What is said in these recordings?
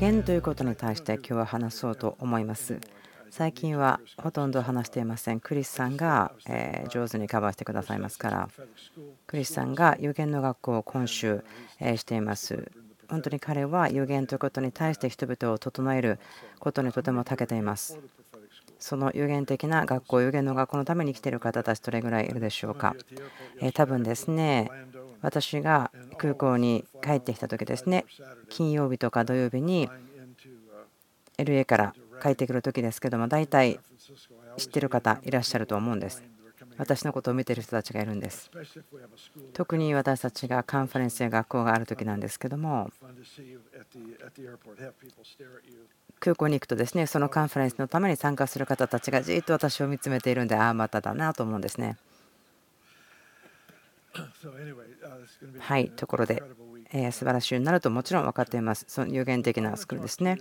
言ということに対して今日は話そうと思います。最近はほとんど話していません。クリスさんが上手にカバーしてくださいますから、クリスさんが有限の学校を今週しています。本当に彼は有限ということに対して人々を整えることにとても長けています。その有限的な学校、有限の学校のために来ている方たちどれぐらいいるでしょうか。多分ですね、私が空港に帰ってきた時ですね、金曜日とか土曜日に LA から帰ってくる時ですけども、大体知ってる方いらっしゃると思うんです。私のことを見てる人たちがいるんです。特に私たちがカンファレンスや学校がある時なんですけども、空港に行くとですね、そのカンファレンスのために参加する方たちがじっと私を見つめているんで、ああ、まただなと思うんですね。はい、ところで、えー、素晴らしいようになるともちろん分かっています。その有限的なスクールですね。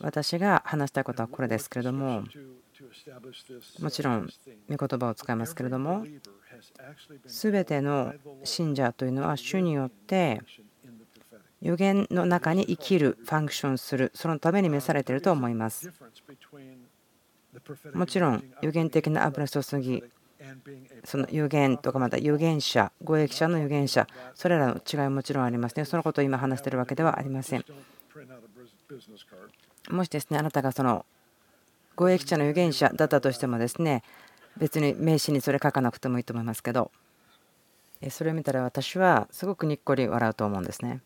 私が話したいことはこれですけれども、もちろん御言葉を使いますけれども、すべての信者というのは主によって予言の中に生きる、ファンクションする、そのために召されていると思います。もちろん、予言的な油注ぎ、その有限とかまた有限者、護益者の有限者、それらの違いはもちろんありますね。そのことを今話しているわけではありません。もしですね、あなたがその護益者の有限者だったとしてもですね、別に名刺にそれ書かなくてもいいと思いますけど、それを見たら私はすごくにっこり笑うと思うんですね。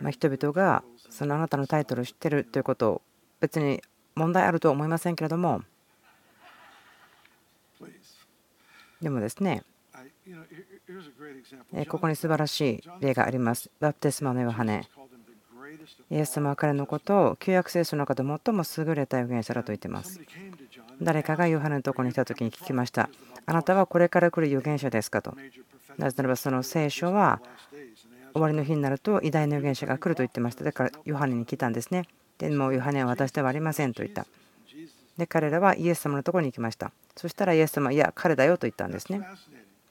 ま人々がそのあなたのタイトルを知ってるということを別に問題あるとは思いませんけれどもでもですねここに素晴らしい例があります。バプテスマのヨハネ。イエス様は彼のことを旧約聖書の中で最も優れた預言者だと言っています。誰かがヨハネのところに来た時に聞きました。あなたはこれから来る預言者ですかと。なぜならばその聖書は終わりの日になると偉大な預言者が来ると言ってました。だからヨハネに来たんですね。でもヨハネは私ではありませんと言った。で彼らはイエス様のところに行きました。そしたらイエス様いや彼だよと言ったんですね。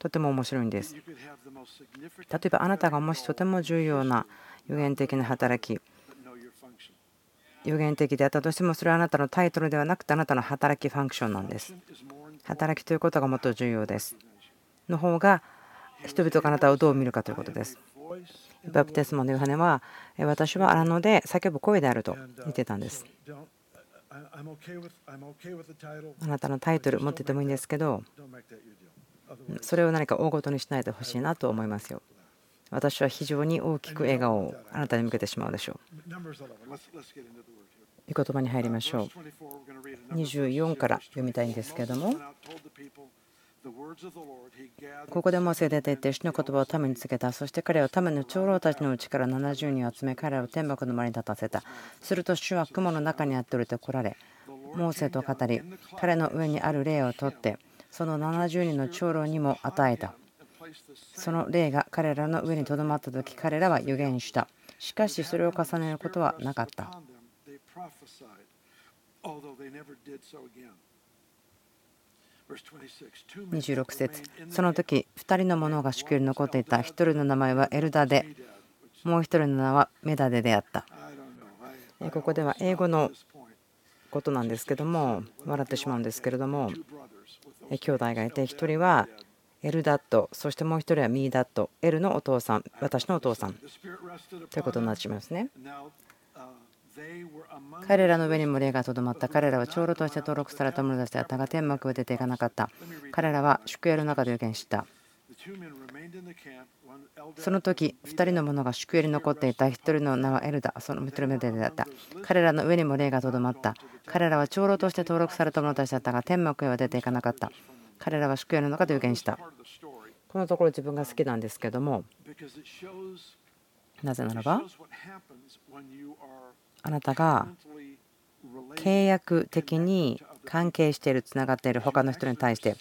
とても面白いんです。例えばあなたがもしとても重要な予言的な働き予言的であったとしてもそれはあなたのタイトルではなくてあなたの働きファンクションなんです。働きということがもっと重要です。の方が人々があなたをどう見るかということです。バプテスマのヨハネは私は荒野で叫ぶ声であると言ってたんです。あなたのタイトル持っててもいいんですけどそれを何か大ごとにしないでほしいなと思いますよ。私は非常に大きく笑顔をあなたに向けてしまうでしょう。御言葉に入りましょう。24から読みたいんですけれども、ここでもせ出ていって主の言葉を民につけた。そして彼は民の長老たちのうちから70人を集め、彼らを天幕の間に立たせた。すると主は雲の中にあっておりて来られ、モーセと語り、彼の上にある霊を取って、その70人の長老にも与えた。その霊が彼らの上にとどまった時彼らは預言したしかしそれを重ねることはなかった26節その時2人の者が宿に残っていた1人の名前はエルダでもう1人の名はメダデであったここでは英語のことなんですけども笑ってしまうんですけれども兄弟がいて1人はエルダット、そしてもう1人はミーダット、エルのお父さん、私のお父さんということになってしまいますね。彼らの上にも霊がとどまった。彼らは長老として登録された者たちだったが、天幕を出ていかなかった。彼らは宿営の中で予言した。その時、2人の者が宿営に残っていた。1人の名はエルダ、その1人目でだった。彼らの上にも霊がとどまった。彼らは長老として登録された者たちだったが、天幕へは出ていかなかった。彼らは宿営の中で予言したこのところ自分が好きなんですけどもなぜならばあなたが契約的に関係しているつながっている他の人に対して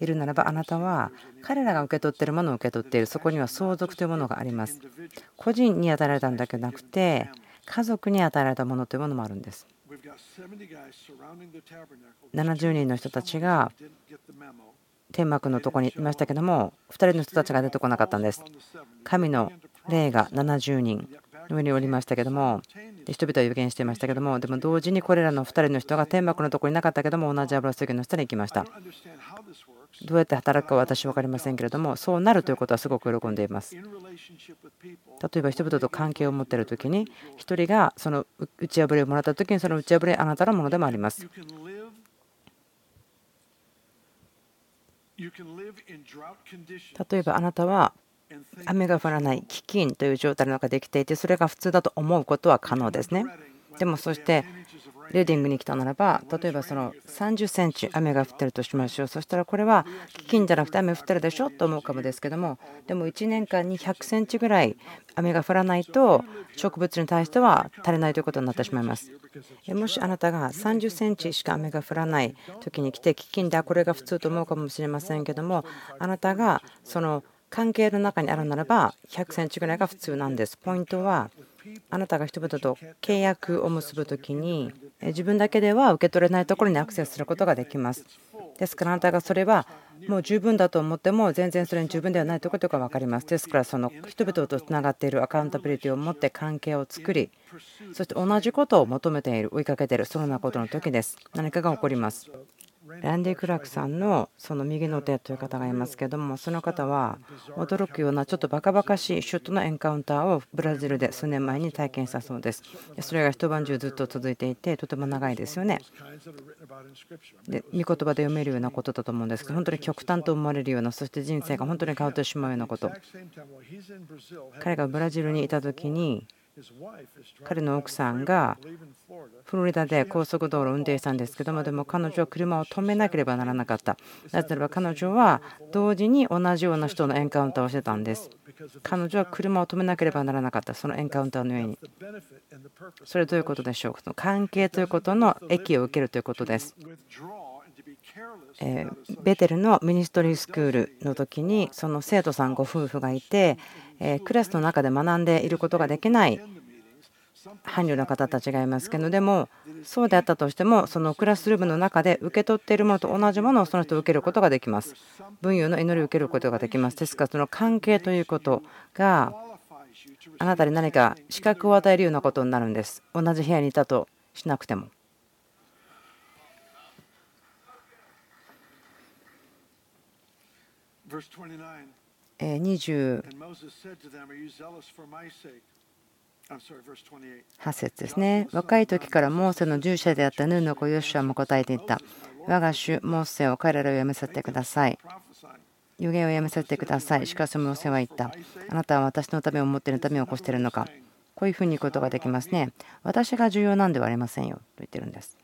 いるならばあなたは彼らが受け取っているものを受け取っているそこには相続というものがあります。個人に与えられたんだけなくて家族に与えられたものというものもあるんです。70人の人たちが天幕のとこにいましたけども2人の人たちが出てこなかったんです。神の霊が70人。上におりましたけども人々は予言していましたけどもでも同時にこれらの2人の人が天幕のところになかったけども同じ油注ぎの下に行きました。どうやって働くか私は分かりませんけれどもそうなるということはすごく喜んでいます。例えば人々と関係を持っている時に1人がその打ち破りをもらった時にその打ち破りあなたのものでもあります。例えばあなたは雨が降らない飢饉という状態の中で生きていてそれが普通だと思うことは可能ですね。でもそしてレーディングに来たならば例えばその30センチ雨が降ってるとしましょう。そしたらこれは飢饉じゃなくて雨降ってるでしょと思うかもですけどもでも1年間に100センチぐらい雨が降らないと植物に対しては足りないということになってしまいます。もしあなたが30センチしか雨が降らない時に来て飢饉でこれが普通と思うかもしれませんけどもあなたがその関係の中にあるならば100センチぐらいが普通なんですポイントはあなたが人々と契約を結ぶ時に自分だけでは受け取れないところにアクセスすることができます。ですからあなたがそれはもう十分だと思っても全然それに十分ではないということが分かります。ですからその人々とつながっているアカウンタビリティを持って関係を作りそして同じことを求めている追いかけているそのようなことの時です。何かが起こります。ランディ・クラークさんのその右の手という方がいますけどもその方は驚くようなちょっとバカバカしいシュットのエンカウンターをブラジルで数年前に体験したそうです。それが一晩中ずっと続いていてとても長いですよね。で御言葉で読めるようなことだと思うんですけど本当に極端と思われるようなそして人生が本当に変わってしまうようなこと。彼がブラジルにいた時に彼の奥さんがフロリダで高速道路を運転したんですけどもでも彼女は車を止めなければならなかった。なぜならば彼女は同時に同じような人のエンカウンターをしてたんです。彼女は車を止めなければならなかった。そのエンカウンターの上に。それはどういうことでしょう？その関係ということの益を受けるということです。ベテルのミニストリースクールの時にその生徒さんご夫婦がいてクラスの中で学んでいることができない伴侶の方たちがいますけどでもそうであったとしてもそのクラスルームの中で受け取っているものと同じものをその人を受けることができます。分与の祈りを受けることができます。ですからその関係ということがあなたに何か資格を与えるようなことになるんです。同じ部屋にいたとしなくても。28節ですね。若い時からモーセの従者であったヌーの子ヨシュアも答えていった。我が主モーセを彼らをやめさせてください。予言をやめさせてください。しかしモーセは言った。あなたは私のためを思っているためを起こしているのか。こういうふうに言うことができますね。私が重要なんではありませんよと言ってるんです。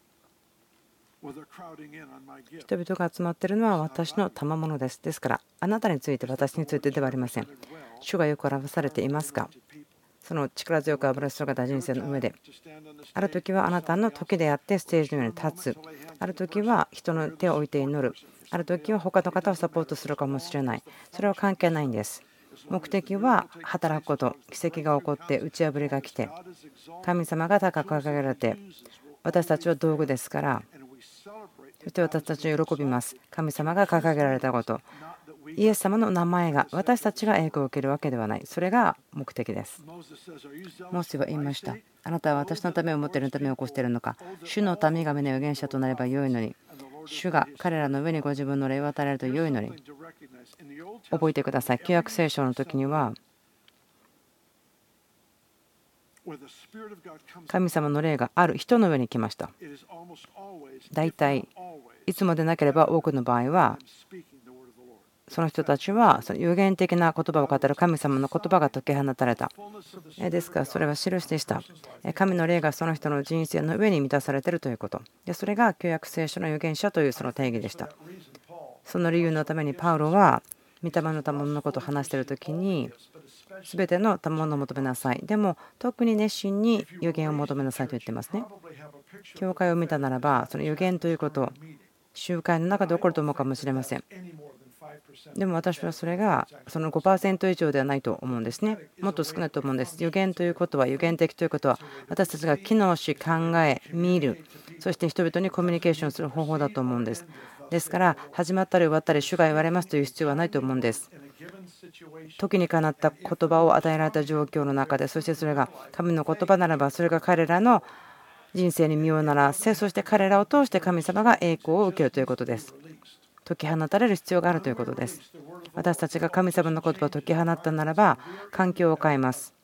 人々が集まっているのは私の賜物です。ですから、あなたについて私についてではありません。主がよく表されていますかその力強く油注がれた人生の上で、ある時はあなたの時であってステージの上に立つ、ある時は人の手を置いて祈る、ある時は他の方をサポートするかもしれない、それは関係ないんです。目的は働くこと、奇跡が起こって打ち破りが来て、神様が高く掲げられて、私たちは道具ですから、そして私たちは喜びます。神様が掲げられたこと。イエス様の名前が私たちが栄光を受けるわけではない。それが目的です。モーセは言いました。あなたは私のためを思っているためを起こしているのか。主の民がの預言者となればよいのに。主が彼らの上にご自分の霊を与えると良いのに。覚えてください。旧約聖書の時には神様の霊がある人の上に来ました。大体いつもでなければ多くの場合はその人たちはその有限的な言葉を語る神様の言葉が解き放たれた。ですからそれは印でした。神の霊がその人の人生の上に満たされているということ。でそれが旧約聖書の預言者というその定義でした。その理由のためにパウロは御霊の賜物のことを話している時に全ての賜物を求めなさい。でも特に熱心に予言を求めなさいと言ってますね。教会を見たならばその予言ということ集会の中で起こると思うかもしれません。でも私はそれがその5%以上ではないと思うんですね。もっと少ないと思うんです。予言ということは、予言的ということは、私たちが機能し、考え、見る、そして人々にコミュニケーションする方法だと思うんです。ですから始まったり終わったり主が言われますという必要はないと思うんです。時にかなった言葉を与えられた状況の中でそしてそれが神の言葉ならばそれが彼らの人生に身をならせそして彼らを通して神様が栄光を受けるということです。解き放たれる必要があるということです。私たちが神様の言葉を解き放ったならば環境を変えます。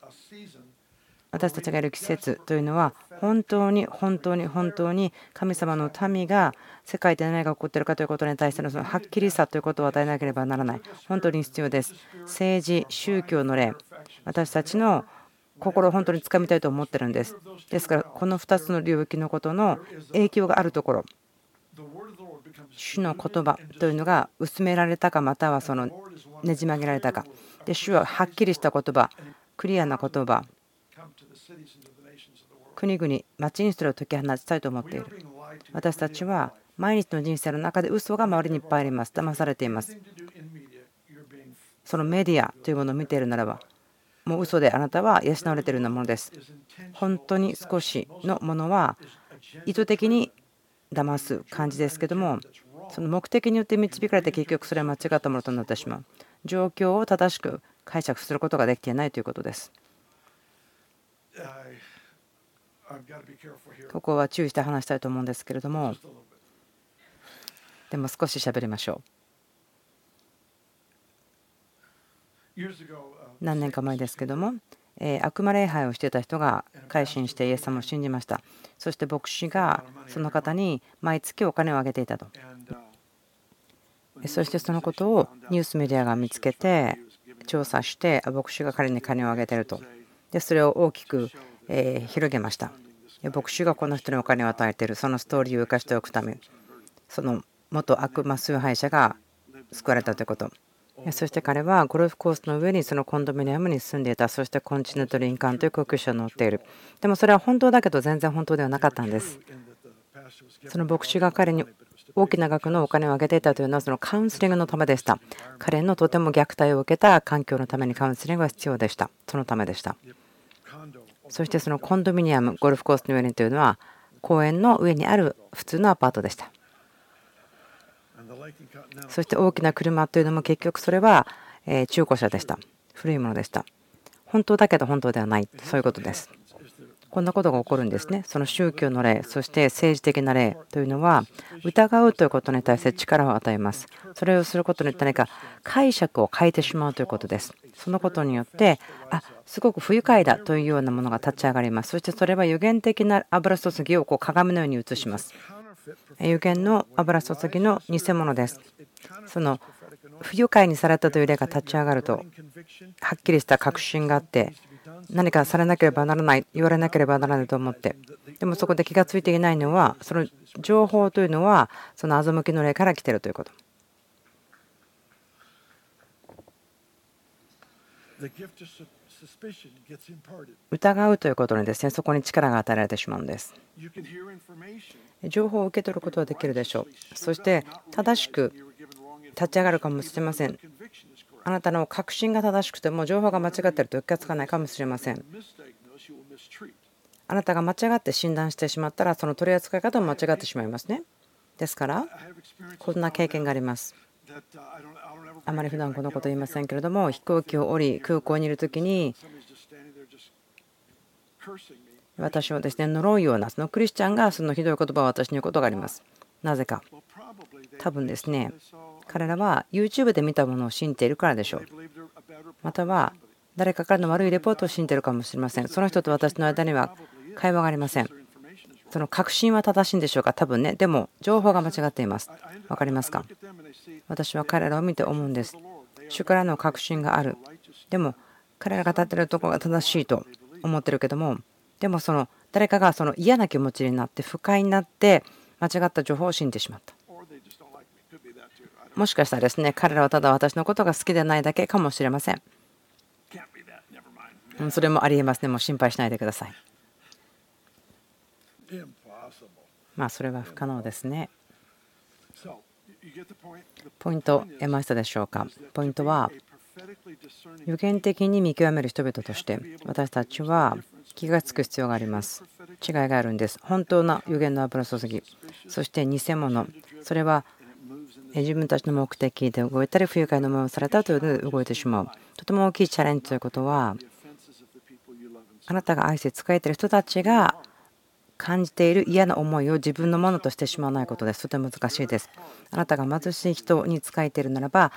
私たちがいる季節というのは本当に本当に本当に神様の民が世界で何が起こっているかということに対してのそのはっきりさということを与えなければならない。本当に必要です。政治宗教の例私たちの心を本当につかみたいと思ってるんです。ですからこの2つの領域のことの影響があるところ主の言葉というのが薄められたかまたはそのねじ曲げられたか。で主ははっきりした言葉クリアな言葉国々町にそれを解き放ちたいと思っている。私たちは毎日の人生の中で嘘が周りにいっぱいあります。騙されています。そのメディアというものを見ているならばもう嘘であなたは養われているようなものです。本当に少しのものは意図的に騙す感じですけどもその目的によって導かれて結局それは間違ったものとなってしまう。状況を正しく解釈することができていないということです。ここは注意して話したいと思うんですけれども。でも少し喋りましょう。何年か前ですけども悪魔礼拝をしていた人が改心してイエス様を信じました。そして牧師がその方に毎月お金をあげていたと。そしてそのことをニュースメディアが見つけて調査して牧師が彼に金をあげていると。でそれを大きくえ広げました。牧師がこの人にお金を与えている。そのストーリーを生かしておくためその元悪魔崇拝者が救われたということ。そして彼はゴルフコースの上にそのコンドミニアムに住んでいた。そしてコンチネント・リンカンという航空車を乗っている。でもそれは本当だけど全然本当ではなかったんです。その牧師が彼に大きな額のお金をあげていたというのはそのカウンセリングのためでした。彼のとても虐待を受けた環境のためにカウンセリングが必要でした。そのためでした。そしてそのコンドミニアムゴルフコースの上にというのは公園の上にある普通のアパートでした。そして大きな車というのも結局それは中古車でした。古いものでした。本当だけど本当ではない。そういうことです。こんなことが起こるんですね。その宗教の例そして政治的な例というのは疑うということに対して力を与えます。それをすることによって何か解釈を変えてしまうということです。そのことによってあすごく不愉快だというようなものが立ち上がります。そしてそれは予言的な油注ぎをこう鏡のように映します。有限の油注ぎの偽物です。その不愉快にされたという例が立ち上がるとはっきりした確信があって何かされなければならない言われなければならないと思ってでもそこで気が付いていないのはその情報というのはその欺きの例から来てるということ。疑うということにですねそこに力が与えられてしまうんです。情報を受け取ることはできるでしょう。そして正しく立ち上がるかもしれません。あなたの確信が正しくても情報が間違っていると気がつかないかもしれません。あなたが間違って診断してしまったらその取り扱い方も間違ってしまいますね。ですからこんな経験があります。あまり普段このこと言いませんけれども飛行機を降り空港にいる時に私をですね呪うようなそのクリスチャンがそのひどい言葉を私に言うことがあります。なぜか。多分ですね。彼らは YouTube で見たものを信じているからでしょう。または誰かからの悪いレポートを信じているかもしれません。その人と私の間には会話がありません。その確信は正しいんでしょうか？多分ね。でも情報が間違っています。分かりますか？私は彼らを見て思うんです。主からの確信がある。でも彼らが立っているところが正しいと思ってるけどもでもその誰かがその嫌な気持ちになって不快になって間違った情報を信じてしまった。もしかしたらですね彼らはただ私のことが好きでないだけかもしれません。それもありえますね。もう心配しないでください。まあそれは不可能ですね。ポイント得ましたでしょうか。ポイントは予言的に見極める人々として私たちは気が付く必要があります。違いがあるんです。本当な予言の油注ぎ。そして偽物。それは自分たちの目的で動いたり不愉快な思いをされたというので動いてしまう。とても大きいチャレンジということはあなたが愛して使えている人たちが感じている嫌な思いを自分のものとしてしまわないことです。とても難しいです。あなたが貧しい人に仕えているならば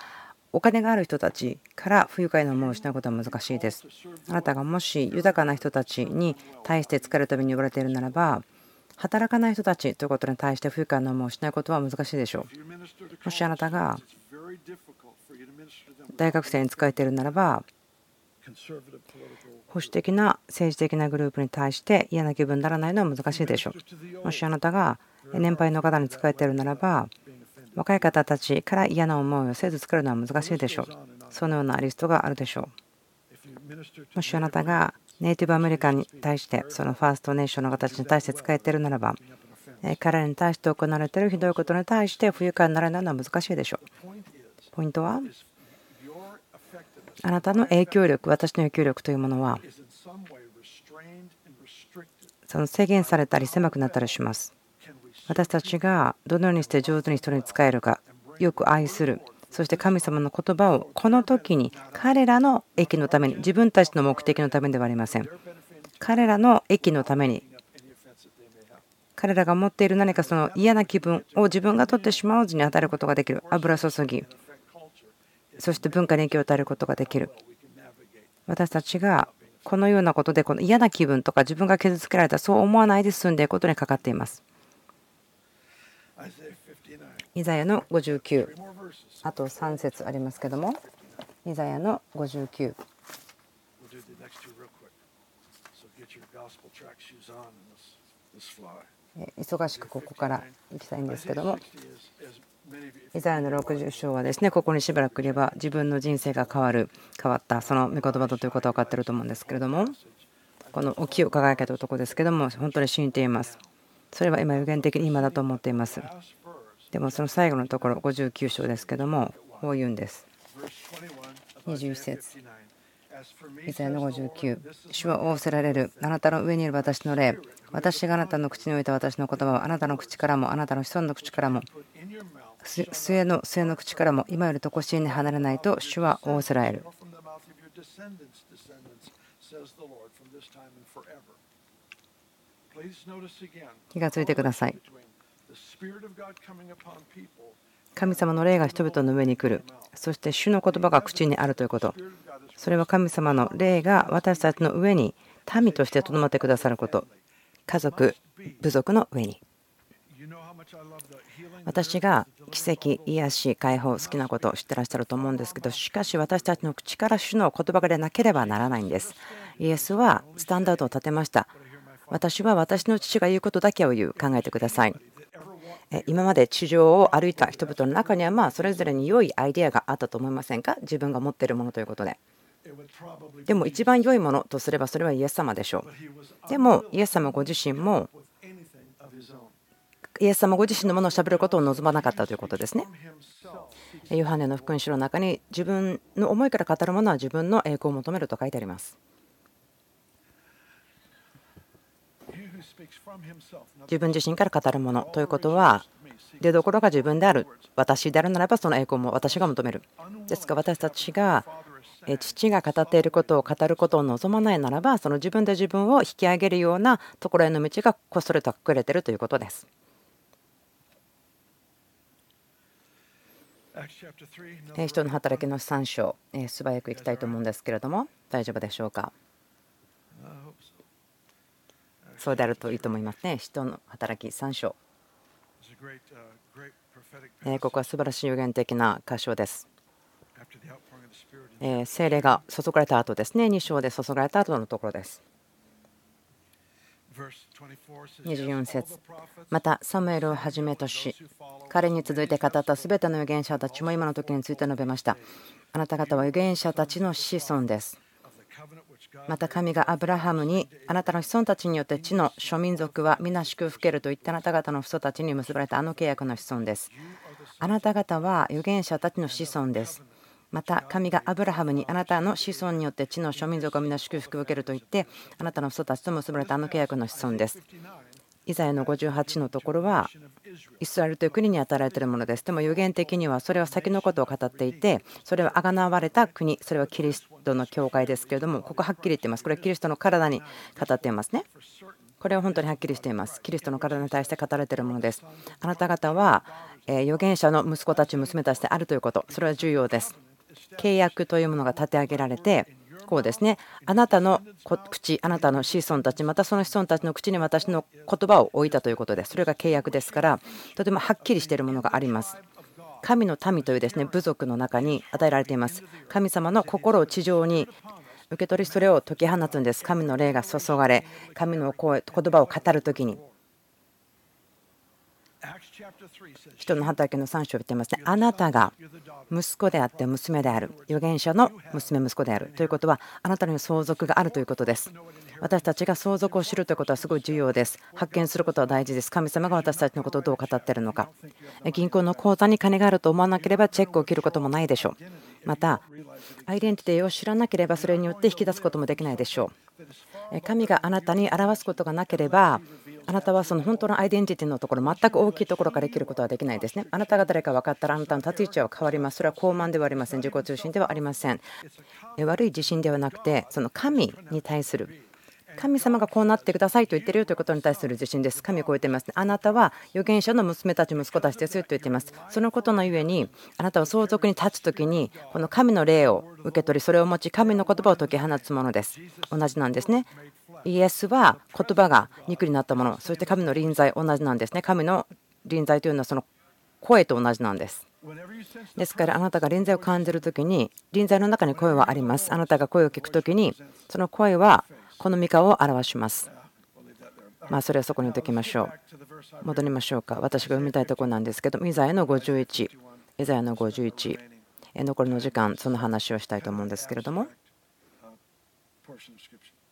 お金がある人たちから不愉快な思いをしないことは難しいですあなたがもし豊かな人たちに対して疲れるために呼ばれているならば働かない人たちということに対して不愉快な思いをしないことは難しいでしょうもしあなたが大学生に仕えているならば保守的な政治的なグループに対して嫌な気分にならないのは難しいでしょう。もしあなたが年配の方に使えているならば若い方たちから嫌な思いをせず作るのは難しいでしょう。そのようなリストがあるでしょう。もしあなたがネイティブアメリカに対してそのファーストネーションの形に対して使えているならば彼らに対して行われているひどいことに対して不愉快にならないのは難しいでしょう。ポイントはあなたの影響力、私の影響力というものは、その制限されたり狭くなったりします。私たちがどのようにして上手に人に使えるか、よく愛する、そして神様の言葉をこの時に彼らの益のために、自分たちの目的のためではありません。彼らの益のために、彼らが持っている何かその嫌な気分を自分が取ってしまわずに当たることができる。油注ぎ。そして文化に影響を与えることができる。私たちがこのようなことでこの嫌な気分とか自分が傷つけられたそう思わないで済んでいくことにかかっています。イザヤの59あと3節ありますけども。イザヤの59忙しくここから行きたいんですけども。イザヤの60章はですねここにしばらくいれば自分の人生が変わる変わったその御言葉だということは分かっていると思うんですけれども。この沖を輝けた男ですけども本当に信じていますそれは今予言的に今だと思っています。でもその最後のところ59章ですけどもこう言うんです。21節。イザヤの59主は仰せられる。あなたの上にいる私の霊。私があなたの口に置いた私の言葉はあなたの口からもあなたの子孫の口からも末の末の口からも今よりとこしえに離れないと主は仰せられる。気がついてください。神様の霊が人々の上に来る。そして主の言葉が口にあるということ。それは神様の霊が私たちの上に民としてとどまってくださること。家族、部族の上に。私が奇跡、癒し、解放、好きなことを知ってらっしゃると思うんですけど、しかし私たちの口から主の言葉が出なければならないんです。イエスはスタンダードを立てました。私は私の父が言うことだけを言う、考えてください。今まで地上を歩いた人々の中にはまあそれぞれに良いアイデアがあったと思いませんか？自分が持っているものということで。でも一番良いものとすればそれはイエス様でしょう。でもイエス様ご自身もイエス様ご自身のものをしゃべることを望まなかったということですね。ヨハネの福音書の中に自分の思いから語るものは自分の栄光を求めると書いてあります。自分自身から語るものということは出どころが自分である私であるならばその栄光も私が求めるですが私たちが父が語っていることを語ることを望まないならばその自分で自分を引き上げるようなところへの道がこっそりと隠れているということです。人の働きの3章、素早くいきたいと思うんですけれども、大丈夫でしょうか？そうであるといいと思いますね。人の働き3章。ここは素晴らしい予言的な箇所です。精霊が注がれた後ですね、2章で注がれた後のところです。24節またサムエルをはじめとし彼に続いて語ったすべての預言者たちも今の時について述べましたあなた方は預言者たちの子孫ですまた神がアブラハムにあなたの子孫たちによって地の諸民族は皆祝福けると言ってあなた方の父祖たちに結ばれたあの契約の子孫ですあなた方は預言者たちの子孫ですまた神がアブラハムにあなたの子孫によって地の諸民族を皆祝福を受けると言ってあなたの人たちと結ばれたあの契約の子孫です。イザヤの58のところはイスラエルという国に与えられているものです。でも予言的にはそれは先のことを語っていてそれはあがなわれた国それはキリストの教会ですけれどもここはっきり言っています。これはキリストの体に語っていますね。これは本当にはっきりしています。キリストの体に対して語られているものです。あなた方は預言者の息子たち、娘たちであるということ、それは重要です。契約というものが立て上げられて、こうですね、あなたの口、あなたの子孫たち、またその子孫たちの口に私の言葉を置いたということです。それが契約ですから、とてもはっきりしているものがあります。神の民というですね部族の中に与えられています。神様の心を地上に受け取りそれを解き放つんです。神の霊が注がれ、神の声言葉を語るときに。人の畑の3章を言っていますね。あなたが息子であって娘である。預言者の娘、息子である。ということは、あなたに相続があるということです。私たちが相続を知るということはすごい重要です。発見することは大事です。神様が私たちのことをどう語っているのか。銀行の口座に金があると思わなければチェックを切ることもないでしょう。また、アイデンティティを知らなければそれによって引き出すこともできないでしょう。神があなたに表すことがなければ、あなたはその本当のアイデンティティのところ、全く大きいところから生きることはできないですね。あなたが誰か分かったら、あなたの立ち位置は変わります。それは高慢ではありません。自己中心ではありません。悪い自信ではなくて、その神に対する神様がこうなってくださいと言ってるよということに対する自信です。神を超えています、あなたは預言者の娘たち、息子たちですと言っています。そのことのゆえに、あなたは相続に立つときに、この神の霊を受け取り、それを持ち、神の言葉を解き放つものです。同じなんですね。イエスは言葉が肉になったもの、そして神の臨在、同じなんですね。神の臨在というのはその声と同じなんです。ですからあなたが臨在を感じるときに臨在の中に声はあります。あなたが声を聞くときにその声はこの御顔を表します。まあそれはそこに置いておきましょう。戻りましょうか。私が読みたいところなんですけど、イザヤの51、イザヤの51、残りの時間、その話をしたいと思うんですけれども。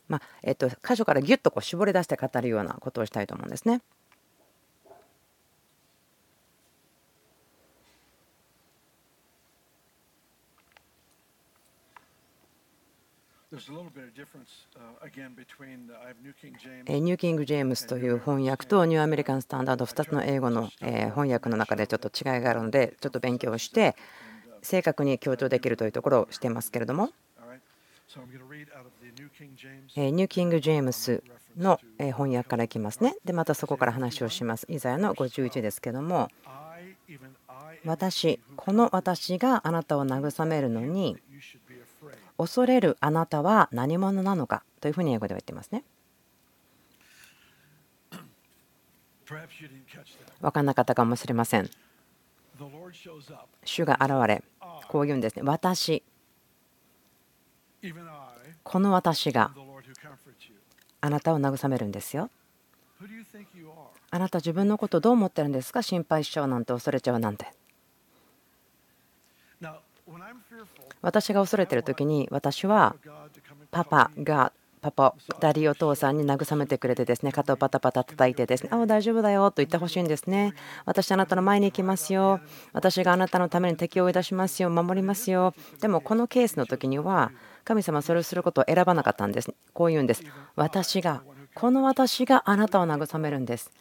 まあ、えっと、箇所からぎゅっとこう絞り出して語るようなことをしたいと思うんですね。ニューキング・ジェームスという翻訳とニューアメリカン・スタンダード2つの英語の翻訳の中でちょっと違いがあるのでちょっと勉強して正確に強調できるというところをしていますけれどもニューキング・ジェームスの翻訳からいきますね。で、またそこから話をします。イザヤの51ですけども、私、この私があなたを慰めるのに、恐れるあなたは何者なのかというふうに英語では言っていますね。分からなかったかもしれません。主が現れ、こう言うんですね。私、この私があなたを慰めるんですよ。あなた自分のことどう思ってるんですか？心配しちゃうなんて恐れちゃうなんて。私が恐れてる時に私はパパがパパダディお父さんに慰めてくれてですね肩をパタパタ叩いてですねあ大丈夫だよと言ってほしいんですね。私あなたの前に行きますよ。私があなたのために敵を追い出しますよ。守りますよ。でもこのケースの時には神様はそれをすることを選ばなかったんです。こう言うんです。私が、この私があなたを慰めるんです。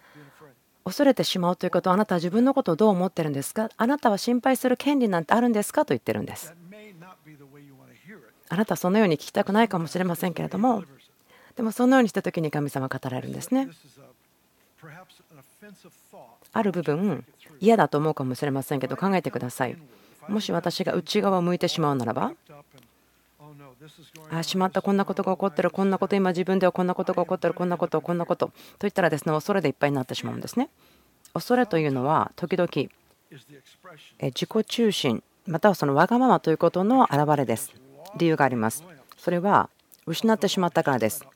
恐れてしまうということはあなたは自分のことをどう思ってるんですか？あなたは心配する権利なんてあるんですか？と言ってるんです。あなたはそのように聞きたくないかもしれませんけれどもでもそのようにした時に神様は語られるんですね。ある部分嫌だと思うかもしれませんけど考えてください。もし私が内側を向いてしまうならばあしまったこんなことが起こってるこんなこと今自分ではこんなことが起こってるこんなことこんなこと。といったらですね恐れでいっぱいになってしまうんですね。恐れというのは時々自己中心またはそのわがままということの表れです。理由があります。それは失ってしまったからです。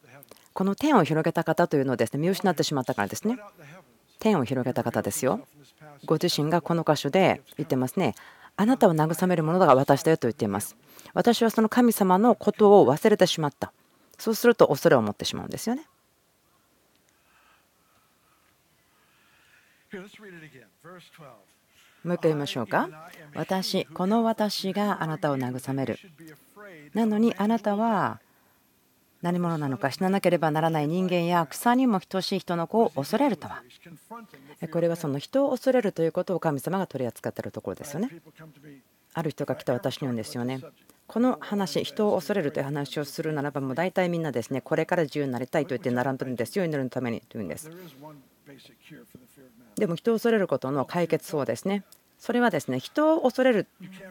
この天を広げた方というのをですね見失ってしまったからですね。天を広げた方ですよ。ご自身がこの箇所で言ってますね。あなたを慰めるものが私だよと言っています私はその神様のことを忘れてしまった。そうすると恐れを持ってしまうんですよね。もう一回言いましょうか。私この私があなたを慰める。なのにあなたは何者なのか死ななければならない人間や草にも等しい人の子を恐れるとは。これはその人を恐れるということを神様が取り扱っているところですよね。ある人が来た私に言うんですよねこの話人を恐れるという話をするならばもう大体みんなですねこれから自由になりたいと言って並んでるんです。よ祈りのためにというんですでも人を恐れることの解決法ですねそれはですね。人を恐れる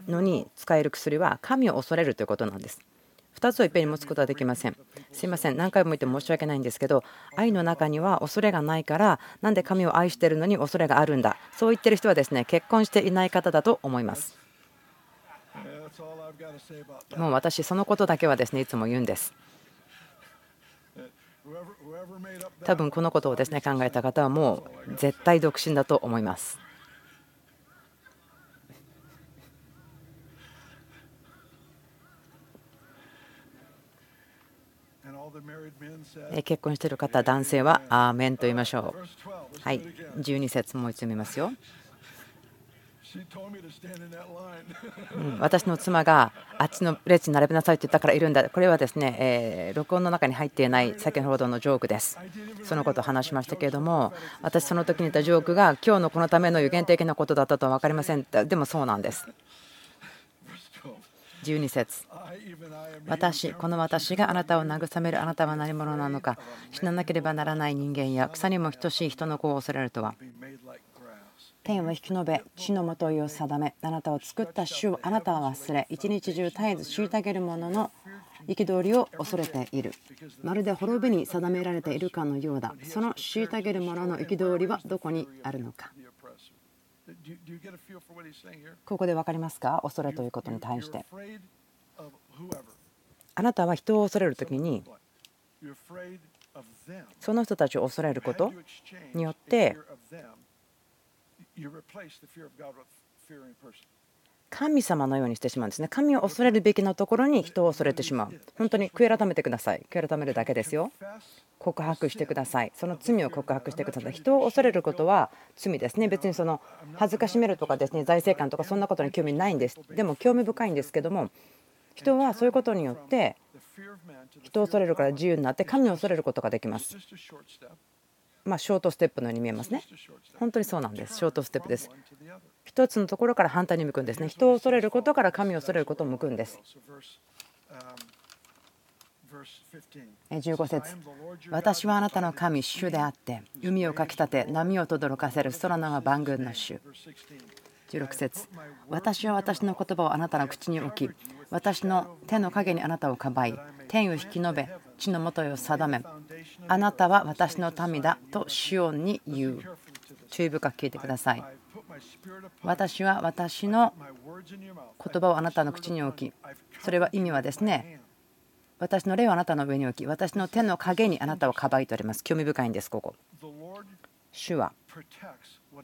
のに使える薬は神を恐れるということなんです。2つをいっぺんに持つことはできません。すいません、何回も言って申し訳ないんですけど、愛の中には恐れがないから、なんで神を愛しているのに恐れがあるんだ、そう言ってる人はですね結婚していない方だと思います。もう私、そのことだけはですねいつも言うんです。多分このことをですね考えた方はもう絶対独身だと思います。結婚している方、男性はアーメンと言いましょう。はい、12節もう一度見ますよ。私の妻があっちの列に並べなさいと言ったからいるんだ、これはですね、えー、録音の中に入っていない先ほどのジョークです。そのことを話しましたけれども、私、その時に言ったジョークが今日のこのための予言的なことだったとは分かりません、でもそうなんです。12節。私、この私があなたを慰めるあなたは何者なのか死ななければならない人間や草にも等しい人の子を恐れるとは。天を引き延べ地のもといを定めあなたを作った主をあなたは忘れ一日中絶えず虐げる者の憤りを恐れている。まるで滅びに定められているかのようだ。その虐げる者の憤りはどこにあるのか。ここで分かりますか？恐れということに対して。あなたは人を恐れる時にその人たちを恐れることによって神様のようにしてしまうんですね。神を恐れるべきなところに人を恐れてしまう。本当に悔い改めてください。悔い改めるだけですよ。告白してください。その罪を告白してください。人を恐れることは罪ですね。別にその恥ずかしめるとかですね、財政官とかそんなことに興味ないんです。でも興味深いんですけども、人はそういうことによって人を恐れるから自由になって神を恐れることができます。まあ、ショートステップのように見えますね。本当にそうなんです。ショートステップです。一つのところから反対に向くんですね。人を恐れることから神を恐れることを向くんです。15節私はあなたの神、主であって、海をかきたて、波を轟かせる空の万軍の主。16節私は私の言葉をあなたの口に置き、私の手の影にあなたをかばい、天を引き延べ、地の元を定め、あなたは私の民だとシオンに言う。注意深く聞いてください。私は私の言葉をあなたの口に置き、それは意味はですね、私の霊をあなたの上に置き、私の手の影にあなたをかばいております。興味深いんです、ここ。主は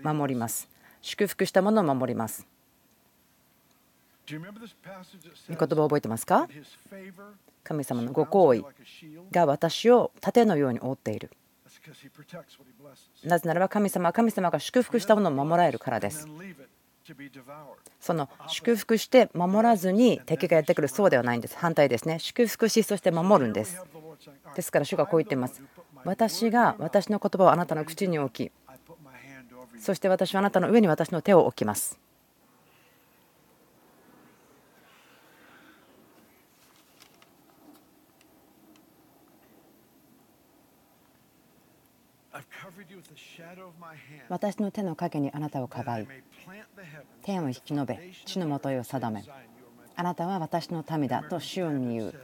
守ります。祝福したものを守ります。言葉を覚えてますか？神様のご好意が私を盾のように覆っている。なぜならば神様は神様が祝福したものを守られるからです。その祝福して守らずに敵がやってくるそうではないんです。反対ですね。祝福しそして守るんです。ですから主がこう言っています。私が私の言葉をあなたの口に置き、そして私はあなたの上に私の手を置きます。私の手の影にあなたをかばい。天を引き延べ地のもとを定め。あなたは私の民だと主に言う。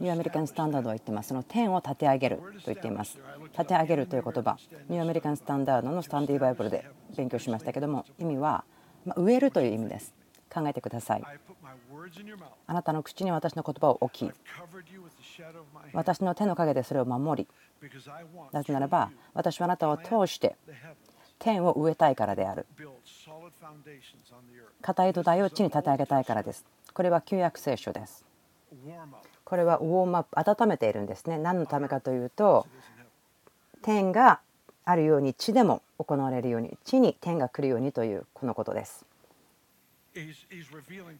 ニューアメリカンスタンダードは言ってます。その天を立て上げると言っています。立て上げるという言葉。ニューアメリカンスタンダードのスタンディーバイブルで勉強しましたけども意味は植えるという意味です考えてください。あなたの口に私の言葉を置き私の手の陰でそれを守りなぜならば私はあなたを通して天を植えたいからである。硬い土台を地に立て上げたいからです。これは旧約聖書です。これはウォームアップ温めているんですね。何のためかというと天があるように地でも行われるように地に天が来るようにというこのことです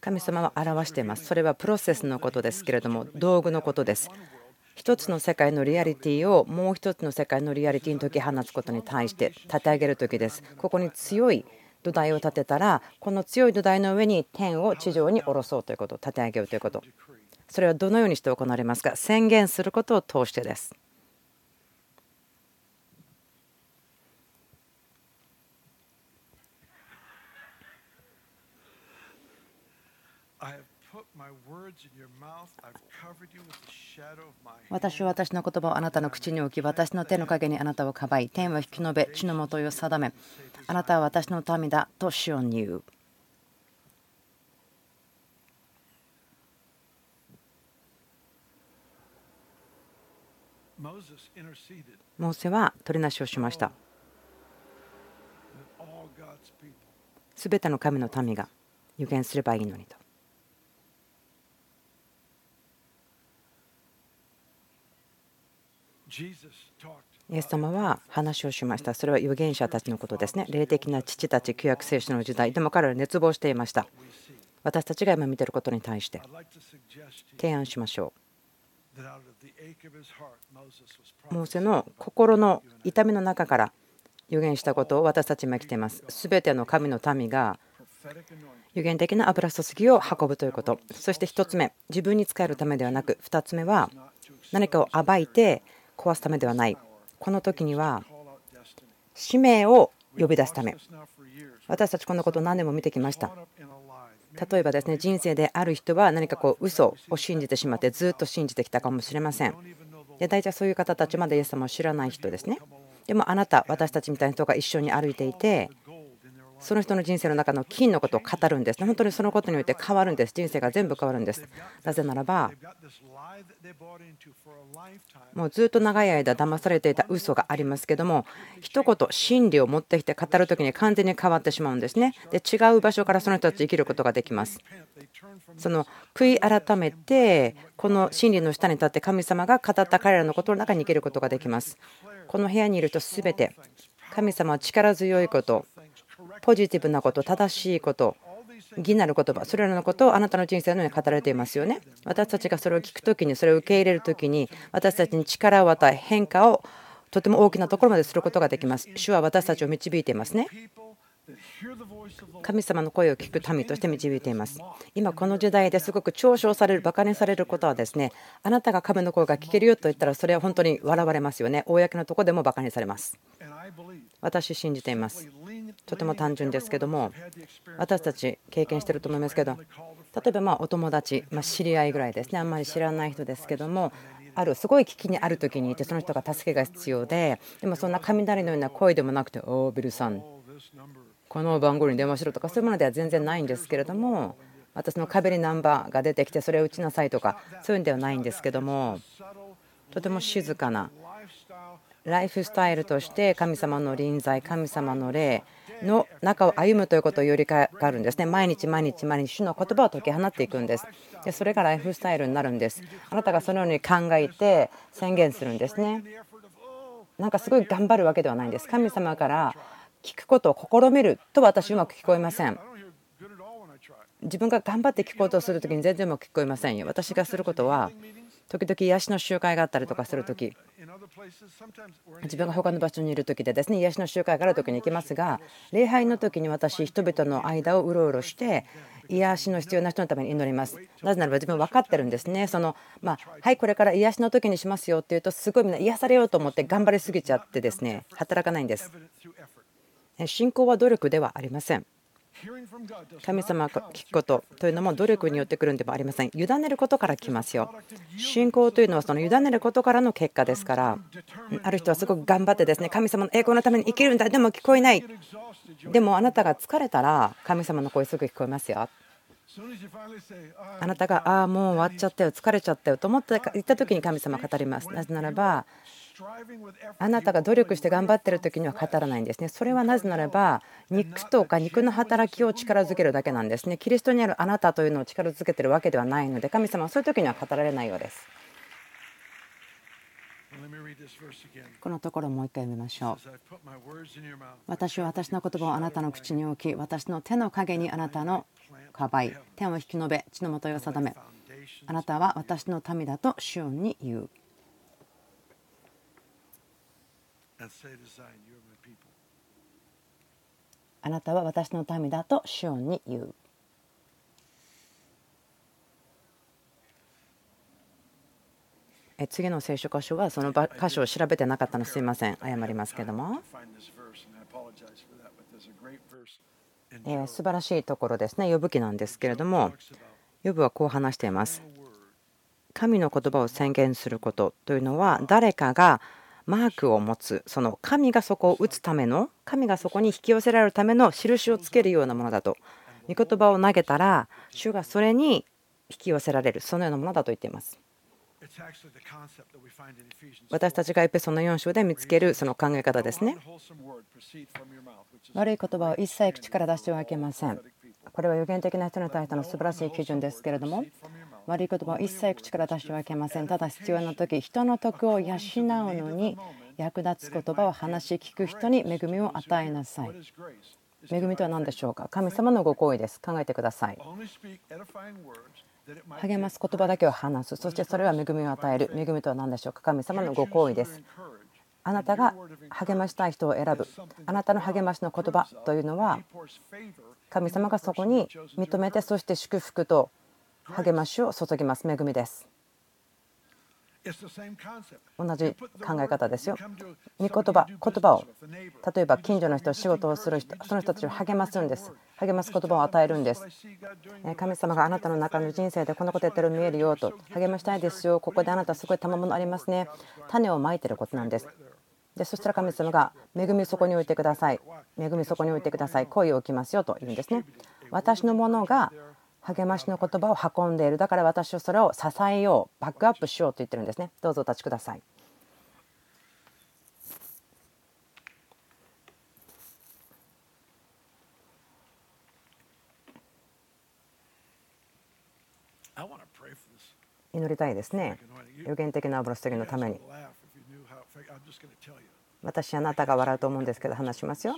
神様は表していますそれはプロセスのことですけれども道具のことです一つの世界のリアリティをもう一つの世界のリアリティに解き放つことに対して立て上げる時です。ここに強い土台を立てたらこの強い土台の上に天を地上に下ろそうということ立て上げようということそれはどのようにして行われますか？宣言することを通してです。私は私の言葉をあなたの口に置き、私の手の陰にあなたをかばい、天は引き延べ、地のもとを定め、あなたは私の民だとシオンに言う。モーセは取りなしをしました。すべての神の民が予言すればいいのにと。イエス様は話をしました。それは預言者たちのことですね。霊的な父たち、旧約聖書の時代。でも彼らは熱望していました。私たちが今見ていることに対して提案しましょう。モーセの心の痛みの中から預言したことを私たち今来ています。すべての神の民が預言的な油注ぎを運ぶということ。そして1つ目、自分に使えるためではなく、2つ目は何かを暴いて壊すためではない。この時には使命を呼び出すため。私たちこのことを何年も見てきました。例えばですね人生である人は何かこう嘘を信じてしまってずっと信じてきたかもしれません。で大体そういう方たちまでイエス様を知らない人ですね。でもあなた私たちみたいな人が一緒に歩いていてその人の人生の中の金のことを語るんです。本当にそのことによって変わるんです。人生が全部変わるんです。なぜならば、もうずっと長い間騙されていた嘘がありますけども、一言真理を持ってきて語るときに完全に変わってしまうんですね。で、違う場所からその人たち生きることができます。その悔い改めて、この真理の下に立って神様が語った彼らのことの中に生きることができます。この部屋にいると全て神様は力強いことポジティブなこと、正しいこと、義なる言葉、それらのことをあなたの人生のように語られていますよね。私たちがそれを聞くときに、それを受け入れるときに、私たちに力を与え、変化をとても大きなところまですることができます。主は私たちを導いていますね。神様の声を聞く民として導いています。今この時代ですごく嘲笑される、バカにされることはですね、あなたが神の声が聞けるよと言ったら、それは本当に笑われますよね。公のとこでもバカにされます。私信じています。とても単純ですけども私たち経験してると思いますけど例えばまお友達、ま知り合いぐらいですねあんまり知らない人ですけどもあるすごい危機にある時にいてその人が助けが必要ででもそんな雷のような声でもなくて「おおビルさんこの番号に電話しろ」とかそういうものでは全然ないんですけれども私の壁にナンバーが出てきてそれを打ちなさいとかそういうんではないんですけどもとても静かなライフスタイルとして神様の臨在神様の霊の中を歩むということをよりかかるんですね。毎日毎日毎日主の言葉を解き放っていくんです。でそれがライフスタイルになるんです。あなたがそのように考えて宣言するんですね。なんかすごい頑張るわけではないんです。神様から聞くことを試みると私うまく聞こえません。自分が頑張って聞こうとする時に全然うまく聞こえませんよ。私がすることは時々癒しの集会があったりとかする時。自分が他の場所にいる時でですね癒しの集会がある時に行きますが礼拝の時に私人々の間をうろうろして癒しの必要な人のために祈ります。なぜならば自分分かってるんですね。そのまはいこれから癒しの時にしますよっていうとすごいみんな癒されようと思って頑張りすぎちゃってですね働かないんです。信仰は努力ではありません。神様が聞くことというのも努力によってくるんでもありません。委ねることから来ますよ。信仰というのはその委ねることからの結果ですから、ある人はすごく頑張ってですね、神様の栄光のために生きるんだ、でも聞こえない。でもあなたが疲れたら、神様の声すぐ聞こえますよ。あなたが、ああ、もう終わっちゃったよ、疲れちゃったよと思って言った時に神様語ります。なぜならば、あなたが努力して頑張ってる時には語らないんですね。それはなぜならば肉とか肉の働きを力づけるだけなんですね。キリストにあるあなたというのを力づけてるわけではないので神様はそういう時には語られないようです。このところもう一回読みましょう。私は私の言葉をあなたの口に置き、私の手の陰にあなたのかばい、天を引き延べ、地のもとを定め、あなたは私の民だとシオンに言う。あなたは私の民だとシオンに言う。次の聖書箇所はその箇所を調べてなかったの。すいません。謝りますけども。え素晴らしいところですね。呼ぶ記なんですけれども呼ぶはこう話しています。神の言葉を宣言することというのは誰かがマークを持つその神がそこを打つための神がそこに引き寄せられるための印をつけるようなものだと。御言葉を投げたら主がそれに引き寄せられる。そのようなものだと言っています。私たちがエペソの4章で見つけるその考え方ですね。悪い言葉を一切口から出してはいけません。これは予言的な人に対しての素晴らしい基準ですけれども悪い言葉を一切口から出してはいけません。ただ必要な時人の徳を養うのに役立つ言葉を話し聞く人に恵みを与えなさい。恵みとは何でしょうか？神様のご行為です。考えてください励ます言葉だけを話す。そしてそれは恵みを与える。恵みとは何でしょうか？神様のご行為です。あなたが励ましたい人を選ぶ。あなたの励ましの言葉というのは神様がそこに認めてそして祝福と励ましを注ぎます。恵みです。同じ考え方ですよ。御言葉、言葉を、例えば近所の人、仕事をする人、その人たちを励ますんです。励ます言葉を与えるんです。神様があなたの中の人生でこんなことやってる見えるよと、励ましたいですよ、ここであなたすごい賜物ありますね。種をまいてることなんです。でそしたら神様が恵みそこに置いてください。恵みそこに置いてください。恋を置きますよと言うんですね。私のものが励ましの言葉を運んでいる。だから私はそれを支えよう。バックアップしようと言ってるんですね。どうぞお立ちください。祈りたいですね。予言的な油注ぎのために。私あなたが笑うと思うんですけど話しますよ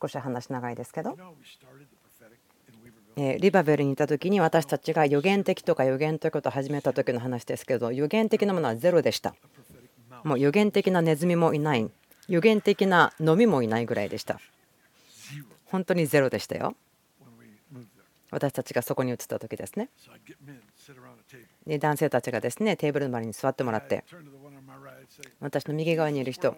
少し話長いですけど。リバベルにいた時に私たちが予言的とか予言ということを始めた時の話ですけど予言的なものはゼロでした。もう予言的なネズミもいない。予言的な飲みもいないぐらいでした。本当にゼロでしたよ。私たちがそこに移った時ですね。で男性たちがですねテーブルの周りに座ってもらって。私の右側にいる人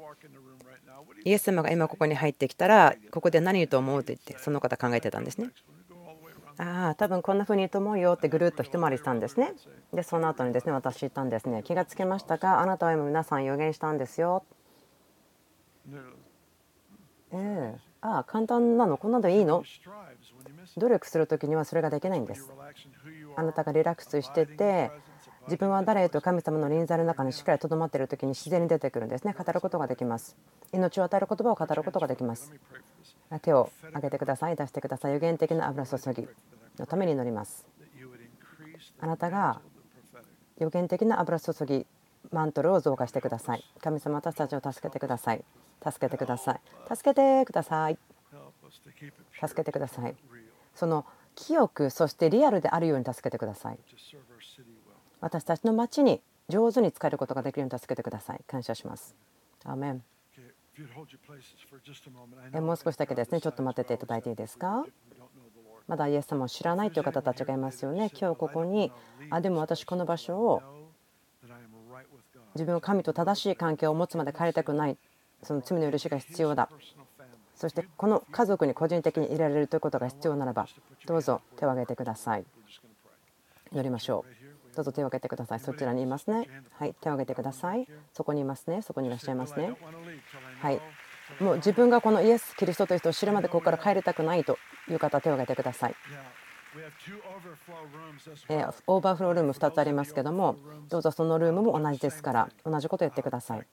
イエス様が今ここに入ってきたらここで何言うと思うって言ってその方考えてたんですね。ああ多分こんな風に言うと思うよってぐるっと一回りしたんですね。でその後にですね私言ったんですね気がつけましたか？あなたは今皆さん予言したんですよ。ええああ簡単なの？こんなでいいの？努力する時にはそれができないんです。あなたがリラックスしてて自分は誰と神様の臨在の中にしっかりとどまっている時に自然に出てくるんですね。語ることができます。命を与える言葉を語ることができます。手を挙げてください。出してください。予言的な油注ぎのために祈ります。あなたが予言的な油注ぎマントルを増加してください。神様私たちを助けてください。助けてください。助けてください。助けてください。その清くそしてリアルであるように助けてください。私たちの町に上手に使えることができるように助けてください。感謝します。アーメンもう少しだけですね、ちょっと待ってていただいていいですか？まだイエス様を知らないという方たちがいますよね。今日ここに、あでも私この場所を自分を神と正しい関係を持つまで帰りたくない、その罪の許しが必要だ。そしてこの家族に個人的にいられるということが必要ならば、どうぞ手を挙げてください。祈りましょう。どうぞ手を挙げてください。そちらにいますね。はい、手を挙げてください。そこにいますね。そこにいらっしゃいますね。はい。もう自分がこのイエス・キリストという人を知るまでここから帰りたくないという方、手を挙げてください。えオーバーフロールーム2つありますけども、どうぞそのルームも同じですから、同じことを言ってください。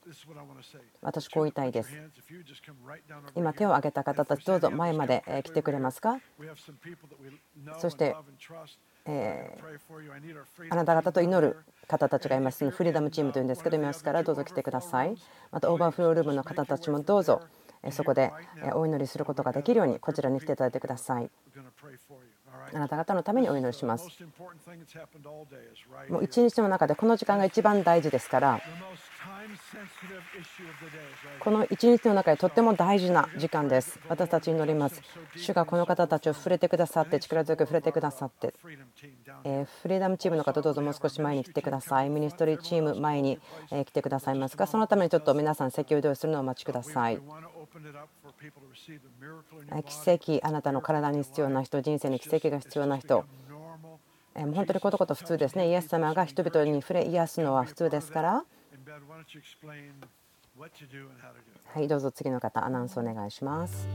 私、こう言いたいです。今、手を挙げた方たち、どうぞ前まで来てくれますか？そして、えあなた方と祈る方たちがいます、フリーダムチームというんですけど、いますから、どうぞ来てください。また、オーバーフロールームの方たちもどうぞ、そこでお祈りすることができるように、こちらに来ていただいてください。あなた方のためにお祈りします。もう一日の中でこの時間が一番大事ですからこの一日の中でとっても大事な時間です。私たち祈ります。主がこの方たちを触れてくださって力強く触れてくださって、えフリーダムチームの方どうぞもう少し前に来てください。ミニストリーチーム前に来てくださいますがそのためにちょっと皆さん席を移動するのをお待ちください。奇跡あなたの体に必要な人人生に奇跡が必要な人。本当にことこと普通ですね。イエス様が人々に触れ癒すのは普通ですから。はいどうぞ次の方アナウンスお願いします